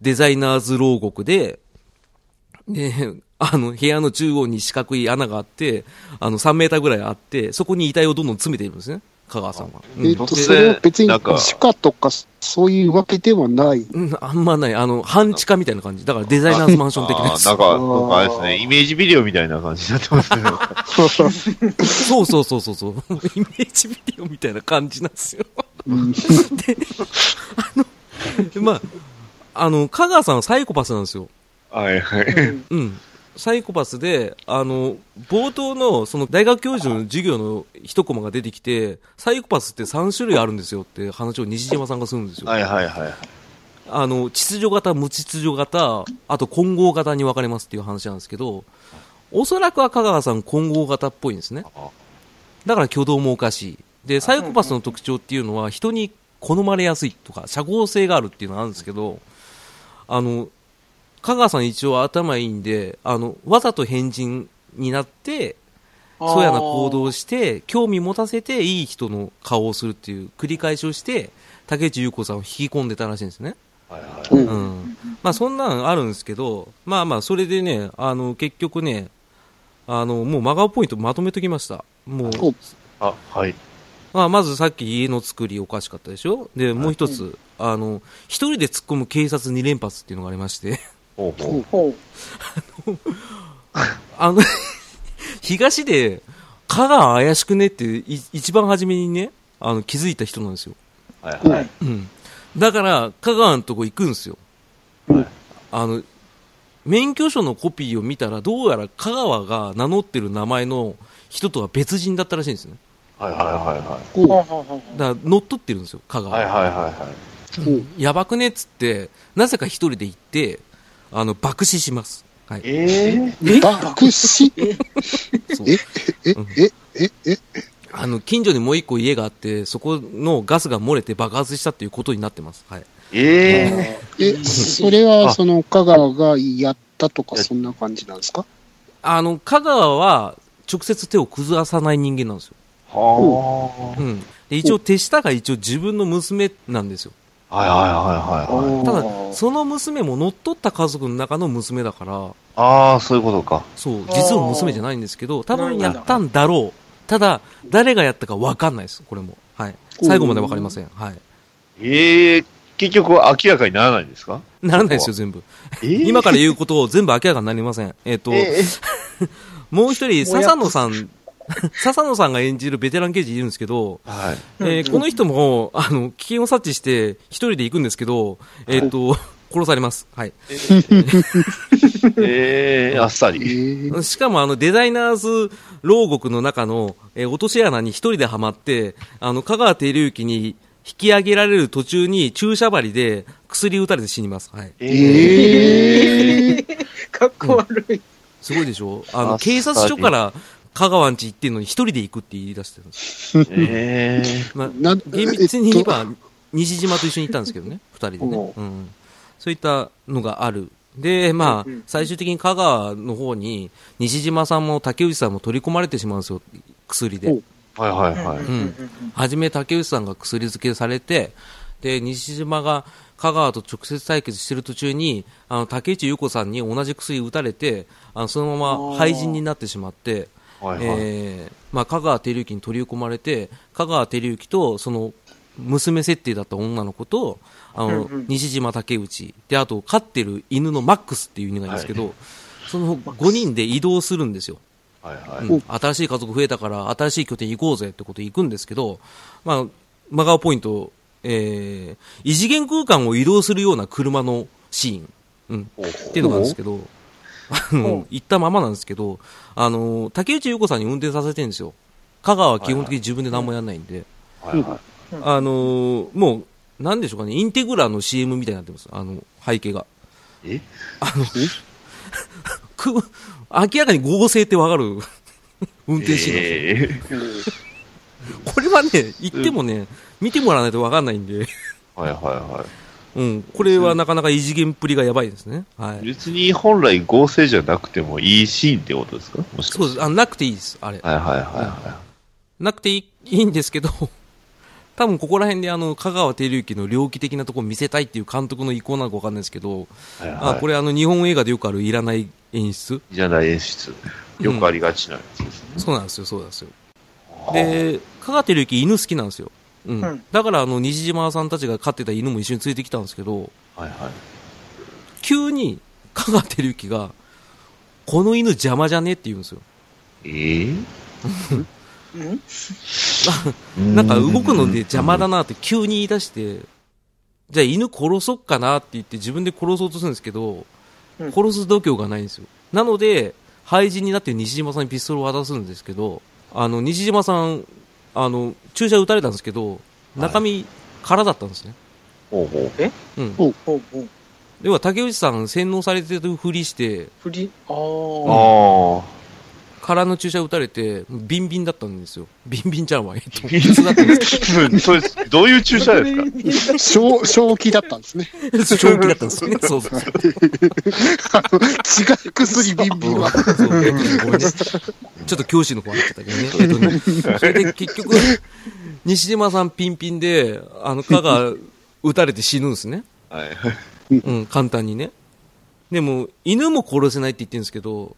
デザイナーズ牢獄で、で、あの、部屋の中央に四角い穴があって、あの、3メーターぐらいあって、そこに遺体をどんどん詰めているんですね、香川さんは。うんえっと、突然それは別になんか地下とかそういうわけではない。うん、あんまない。あの、半地下みたいな感じ。だからデザイナーズマンション的なやつあーなんか、なんかあれですね、イメージビデオみたいな感じになってますね。そうそうそうそうそう。イメージビデオみたいな感じなんですよ。うんまあ、あの、香川さんはサイコパスなんですよ。はいはい。うん。サイコパスで、あの、冒頭の、その大学教授の授業の一コマが出てきて、サイコパスって3種類あるんですよって話を西島さんがするんですよ。はいはいはい。あの、秩序型、無秩序型、あと混合型に分かれますっていう話なんですけど、おそらくは香川さん混合型っぽいんですね。だから挙動もおかしい。で、サイコパスの特徴っていうのは人に好まれやすいとか、社交性があるっていうのがあるんですけど、あの、香川さん一応頭いいんで、あの、わざと変人になって、そうやな行動をして、興味持たせていい人の顔をするっていう繰り返しをして、竹内優子さんを引き込んでたらしいんですね。はいはい。うんうん。まあそんなんあるんですけど、まあまあそれでね、あの、結局ね、あの、もう真顔ポイントまとめときました。もう、おあ、はい。まあ、まずさっき家の作りおかしかったでしょ？で、もう一つ、あの、一人で突っ込む警察2連発っていうのがありまして、ほうほう。ほう。あの、東で、香川怪しくね？ってい一番初めにね、あの、気づいた人なんですよ。はいはい。うん。だから、香川のとこ行くんですよ。はいあの、免許証のコピーを見たら、どうやら香川が名乗ってる名前の人とは別人だったらしいんですね。はいはいはいはほうほうほうほうだから乗っ取ってるんですよ、香い。川。はいはいはいはい。ほうやばくね？っつって、なぜか一人で行って、あの、爆死します。はい。ええ？爆死？え？え？え？え？え？あの、近所にもう一個家があって、そこのガスが漏れて爆発したっていうことになってます。はい。ええ？え、それはその香川がやったとかそんな感じなんですか？あの、香川は直接手を崩さない人間なんですよ。はうん。で、一応手下が一応自分の娘なんですよ。あ。はいはいはいはいはい。ただ、その娘も乗っ取った家族の中の娘だから、ああ、そういうことか。そう、実の娘じゃないんですけど、多分やったんだろう。ただ、誰がやったか分かんないです、これも。はい。最後まで分かりません。はい。ええ結局は明らかにならないんですか？ならないですよ、全部。ええ今から言うことを全部明らかになりません。えっ、と、え もう一人、笹野さん、笹野さんが演じるベテラン刑事いるんですけど、えはい。えーこの人も、あの、危険を察知して、一人で行くんですけど、えっ、と、殺されます。はい。ええあっさえり。ーしかも、あの、デザイナーズ牢獄の中の、えー落とし穴に一人ではまって、あの、香川照之に引き上げられる途中に注射針で薬打たれて死にます。はい。えーかっこ悪い。すごいでしょ？あの、警察署から香川んち行ってんのに一人で行くって言い出してるんです。ええまあ、な厳密にえっと言えば、西島と一緒に行ったんですけどね、二人でねお。うん。そういったのがある。で、まあ最終的に香川の方に、西島さんも竹内さんも取り込まれてしまうんですよ、薬でお。はいはいはい。んはじめ竹内さんが薬漬けされて、で、西島が香川と直接対決してる途中に、あの、竹内優子さんに同じ薬打たれて、あの、そのまま廃人になってしまって、はいはい。えーまあ、香川照之に取り込まれて、香川照之と、その、娘設定だった女の子と、あの、うんうん西島竹内、で、あと、飼ってる犬のマックスっていう犬がいるんですけど、その5人で移動するんですよ。はいはい。うん新しい家族増えたから、新しい拠点行こうぜってことで行くんですけど、まあ、真顔ポイント、えー、異次元空間を移動するような車のシーン、うん、っていうのがあるんですけど、あの、行ったままなんですけど、あの、竹内優子さんに運転させてるんですよ。香川は基本的に自分で何もやんないんで、うはいはい。あのもう、なんでしょうかね、インテグラの CM みたいになってます。あの、背景が。え？く、明らかに合成ってわかる。運転シーンなんですよえこれはね、言ってもね、見てもらわないとわかんないんで、えはいはいはうん、これはなかなか異次元っぷりがやばいですね。はいい。。別に本来合成じゃなくてもいいシーンってことですか？もしか。そうです。あ、なくていいです、あれ。はいはいはいはなくていいいいんですけど、多分ここら辺であの、香川照之の猟奇的なところ見せたいっていう監督の意向なのかわかんないですけど、い。はいはいあ、これあの、日本映画でよくあるいらない演出じゃない演出。よくありがちなやつですね。そうなんですよ、そうなんですよ。で、香川照之犬好きなんですよ。うん。うんだからあの、西島さんたちが飼ってた犬も一緒に連れてきたんですけど、はいはい。急に香川照之が、この犬邪魔じゃねって言うんですよ。えうん？え なんか動くので邪魔だなって急に言い出して、じゃあ犬殺そっかなって言って自分で殺そうとするんですけど、うん殺す度胸がないんですよ。なので、廃人になって西島さんにピストルを渡すんですけど、あの、西島さん、あの、注射撃たれたんですけど、中身空だったんですね。ほうほう。うん。ほうほう。要は竹内さん洗脳されてるふりして、振り、あああ。あ。空の注射撃たれて、ビンビンだったんですよ。ビンビンちゃんは、えっと、普通だったんですそれ、どういう注射ですか正正気だったんですね。正気だったんですよね。そうそう違う薬ビンビンは。ねごめんね。ちょっと教師の子あってたけどね。えっとね、それで結局、西島さんピンピンで、あの、蚊が撃たれて死ぬんですね。はい。うん、簡単にね。でも、犬も殺せないって言ってるんですけど、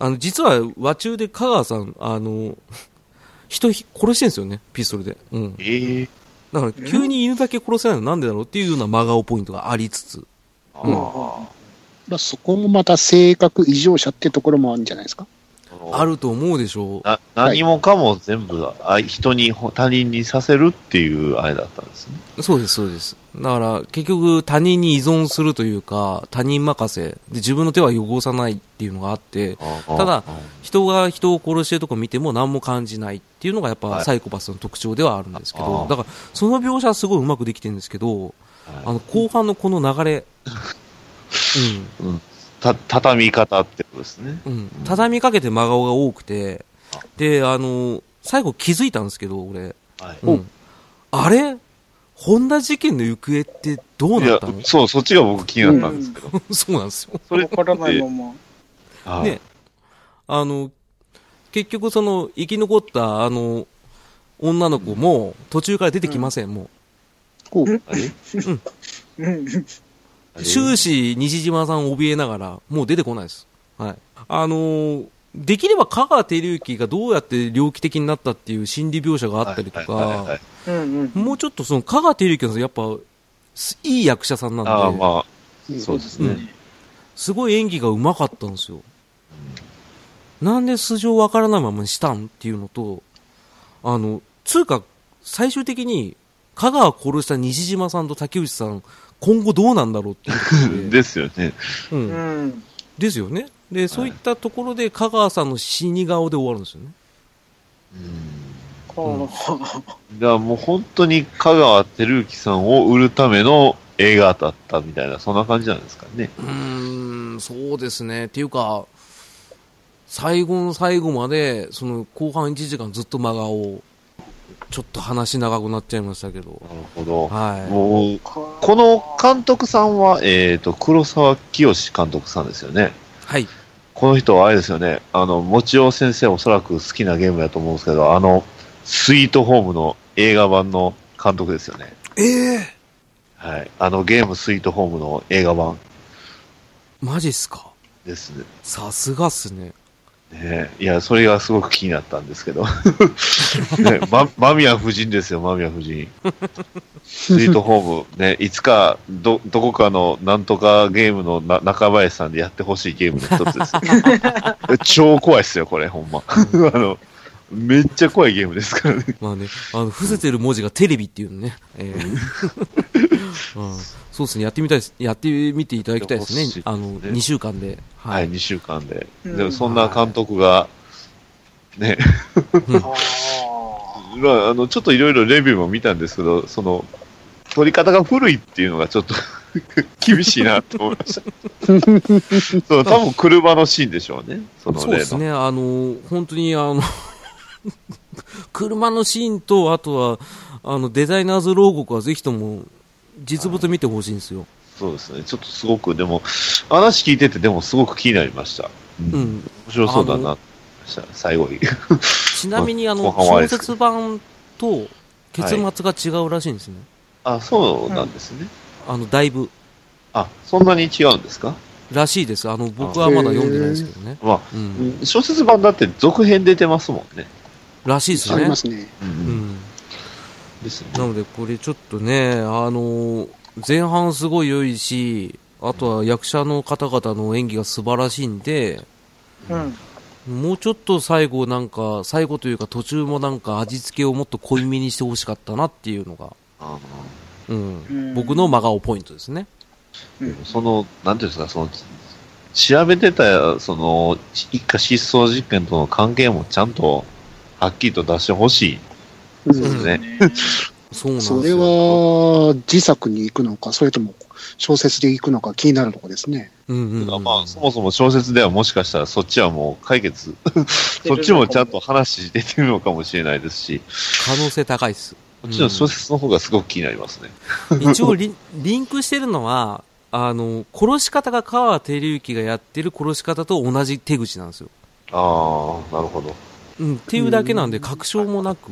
あの、実は和中で香川さん、あの、人ひ殺してるんですよね、ピストルで。うん。ええだから、急に犬だけ殺せないのなんでだろうっていうような真顔ポイントがありつつ、ああ。まあそこもまた性格異常者ってところもあるんじゃないですか。あると思うでしょう。な何もかも全部あ人に、他人にさせるっていうあれだったんですね。そうです、そうです。だから、結局他人に依存するというか、他人任せ。で、自分の手は汚さないっていうのがあって、ただ人が人を殺してるとこ見ても何も感じないっていうのがやっはいぱサイコパスの特徴ではあるんですけど、だからその描写はすごいうまくできてるんですけど、あの後半のこの流れ、た畳み方ってことですね。うん、うん、畳みかけて真顔が多くて、で、あの、最後気づいたんですけど、俺、はい。うん、あれ？本田事件の行方ってどうなったの、そう、そっちが僕気になったんですけど。そうなんですよ。それわからないまま。はい。ね、あの、結局その、生き残ったあの、女の子も途中から出てきません、もほうあれ？うん。う。終始西島さんを怯えながら、もう出てこないです。はい。あのーできれば香川照之がどうやって猟奇的になったっていう心理描写があったりとかい、うんうん。もうちょっとその香川照之はやっぱ、すいい役者さんなんで、ああ、まあ、そうですね。うんすごい演技が上手かったんですよ。なんで素性わからないままにしたんっていうのと、あの、つうか、最終的に、香川殺した西島さんと竹内さん、今後どうなんだろうっていうで。ですよね。う。うんん。ですよね。で、そういったところで香川さんの死に顔で終わるんですよね。こだからもう本当に香川照之さんを売るための映画だったみたいな、そんな感じなんですかね。うーん、そうですね。っていうか、最後の最後まで、その後半1時間ずっと真顔、ちょっと話長くなっちゃいましたけど。なるほど。はい。もう、うここの監督さんは、えっ、と、黒沢清監督さんですよね。はい。この人はあれですよね。あの、もちお先生おそらく好きなゲームだと思うんですけど、あの、スイートホームの映画版の監督ですよね。ええはい。あのゲームスイートホームの映画版マジっすか？ですね。さすがっすね。ねいや、それがすごく気になったんですけど。ね、ま、間宮夫人ですよ、間宮夫人。スイートホーム、ね、いつか、ど、どこかのなんとかゲームのな中林さんでやってほしいゲームの一つです。超怖いっすよ、これ、ほんま。あの、めっちゃ怖いゲームですからね。まあね、あの、伏せてる文字がテレビっていうのね。ええうん、そうですね、やってみたいです。やってみていただきたいですねす。ねあの、2週間で。はい、2週間で。うんでも、そんな監督が、ね、あ まあ、あの、ちょっといろいろレビューも見たんですけど、その、撮り方が古いっていうのがちょっと 厳しいなと思いました。そう、多分車のシーンでしょうね。その。そうですね、あの、本当にあの、車のシーンと、あとは、あの、デザイナーズ牢獄はぜひとも、実物見てほしいんですよ。そうですね。ちょっとすごく、でも、話聞いてて、でもすごく気になりました。うん面うん。白そうだな最後に。ちなみに、あの、小説版と結末が違うらしいんですね。あ、そうなんですね。あの、だいぶ。あ、そんなに違うんですか？らしいです。あの、僕はまだ読んでないですけどね。まあ、うん。小説版だって続編出てますもんね。らしいですねありま。すね。う。うんん。ですね。なので、これちょっとね、あのー前半すごい良いし、あとは役者の方々の演技が素晴らしいんで、ーうん。もうちょっと最後なんか、最後というか途中もなんか味付けをもっと濃いめにしてほしかったなっていうのが、あうんうん僕の真顔ポイントですね。のその、なんていうんですか、その、調べてた、その、一家失踪事件との関係もちゃんと、はっきりと出してほしいうんですね。そうなんですよ。それは自作に行くのか、それとも小説で行くのか気になるところですね。うんうんうん、まあ、そもそも小説ではもしかしたらそっちはもう解決、そっちもちゃんと話出てるのかもしれないですし、可能性高いです。こっちの小説の方がすごく気になりますね。一応リン、リンクしてるのは、あの、殺し方が川照之がやってる殺し方と同じ手口なんですよ。ああ、なるほど。うん、っていうだけなんで、確証もなく、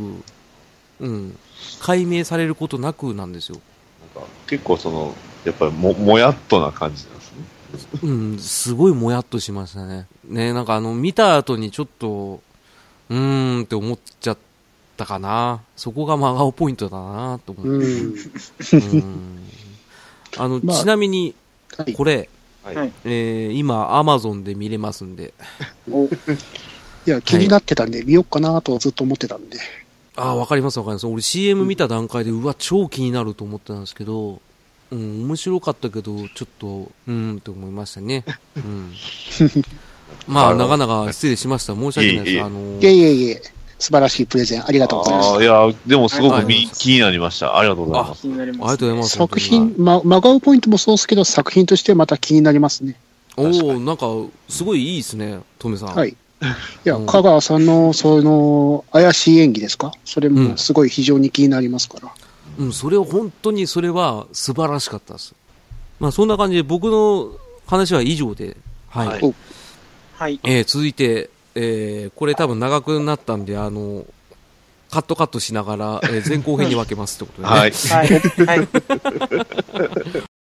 うん、解明されることなくなんですよ。なんか結構その、やっぱりも、もやっとな感じなんですね。うん、すごいもやっとしましたね。ね、なんかあの、見た後にちょっと、うーんって思っちゃったかな。そこが真顔ポイントだなと思って。うん。うんあの、まあちなみに、はいこれ、はい。はいえー今、アマゾンで見れますんで、おいや、気になってたんで、見よっかなとずっと思ってたんで。ああ、わかりますわかります。俺 CM 見た段階で、うわ、超気になると思ってたんですけど、うん、面白かったけど、ちょっと、うーんって思いましたね。うん。まあ、長々失礼しました。申し訳ないです。いえいえあのいえいえいえ、素晴らしいプレゼンありがとうございましああ、いや、でもすごく気になりました。ありがとうございます。気になります、ありがとうございまた。す。作品、ま、真顔ポイントもそうですけど、作品としてまた気になりますね。おおなんか、すごいいいですね、トメさん。はい。いや、うん香川さんの、その、怪しい演技ですか？それもすごい非常に気になりますから。うん、それを本当に、それは素晴らしかったです。まあ、そんな感じで僕の話は以上で、はい。はいはい。えー続いて、えーこれ多分長くなったんで、あの、カットカットしながら、えー前後編に分けますってことでね。はい。はい。はい。